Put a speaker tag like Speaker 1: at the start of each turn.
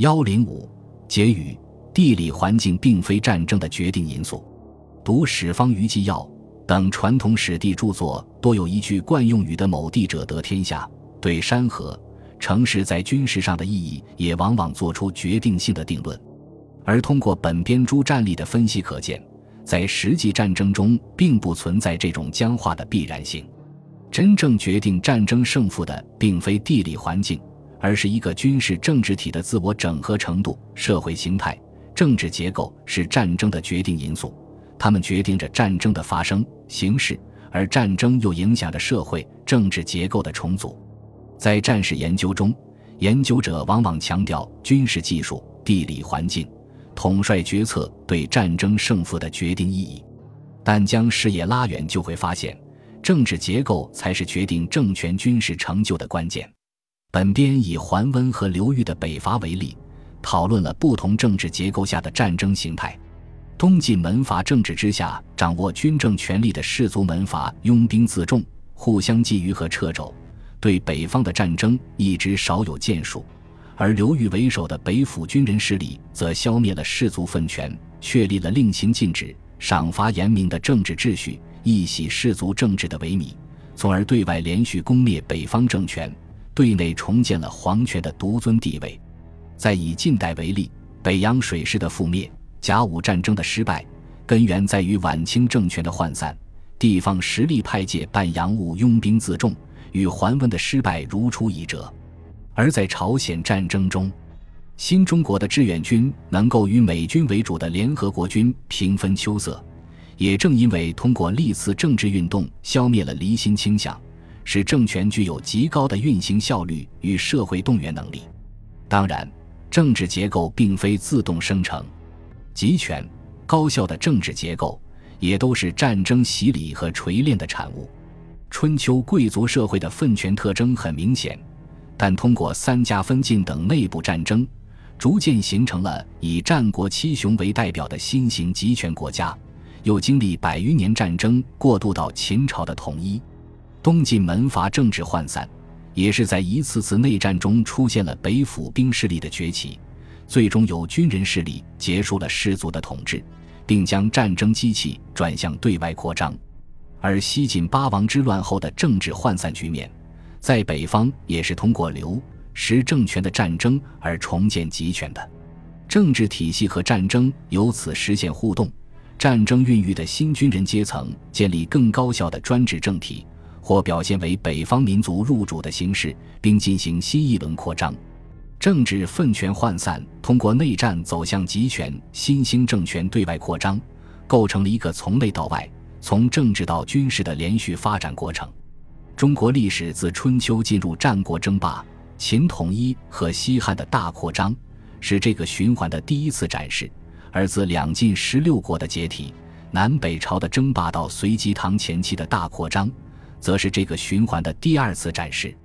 Speaker 1: 幺零五结语：地理环境并非战争的决定因素。读《史方舆纪要》等传统史地著作，多有一句惯用语的“某地者得天下”，对山河、城市在军事上的意义，也往往做出决定性的定论。而通过本编诸战例的分析可见，在实际战争中，并不存在这种僵化的必然性。真正决定战争胜负的，并非地理环境。而是一个军事政治体的自我整合程度、社会形态、政治结构是战争的决定因素，它们决定着战争的发生形式，而战争又影响着社会政治结构的重组。在战事研究中，研究者往往强调军事技术、地理环境、统帅决策对战争胜负的决定意义，但将视野拉远，就会发现，政治结构才是决定政权军事成就的关键。本编以桓温和刘裕的北伐为例，讨论了不同政治结构下的战争形态。东晋门阀政治之下，掌握军政权力的士族门阀拥兵自重，互相觊觎和掣肘，对北方的战争一直少有建树；而刘裕为首的北府军人势力，则消灭了士族分权，确立了令行禁止、赏罚严明的政治秩序，一洗士族政治的萎靡，从而对外连续攻灭北方政权。对内重建了皇权的独尊地位。再以近代为例，北洋水师的覆灭、甲午战争的失败，根源在于晚清政权的涣散，地方实力派界办洋务拥兵自重，与桓温的失败如出一辙。而在朝鲜战争中，新中国的志愿军能够与美军为主的联合国军平分秋色，也正因为通过历次政治运动消灭了离心倾向。使政权具有极高的运行效率与社会动员能力。当然，政治结构并非自动生成，集权、高效的政治结构也都是战争洗礼和锤炼的产物。春秋贵族社会的分权特征很明显，但通过三家分晋等内部战争，逐渐形成了以战国七雄为代表的新型集权国家，又经历百余年战争，过渡到秦朝的统一。东晋门阀政治涣散，也是在一次次内战中出现了北府兵势力的崛起，最终由军人势力结束了士族的统治，并将战争机器转向对外扩张。而西晋八王之乱后的政治涣散局面，在北方也是通过刘石政权的战争而重建集权的，政治体系和战争由此实现互动，战争孕育的新军人阶层建立更高效的专制政体。或表现为北方民族入主的形式，并进行新一轮扩张，政治分权涣散，通过内战走向集权，新兴政权对外扩张，构成了一个从内到外、从政治到军事的连续发展过程。中国历史自春秋进入战国争霸、秦统一和西汉的大扩张，是这个循环的第一次展示；而自两晋十六国的解体、南北朝的争霸到隋唐前期的大扩张。则是这个循环的第二次展示。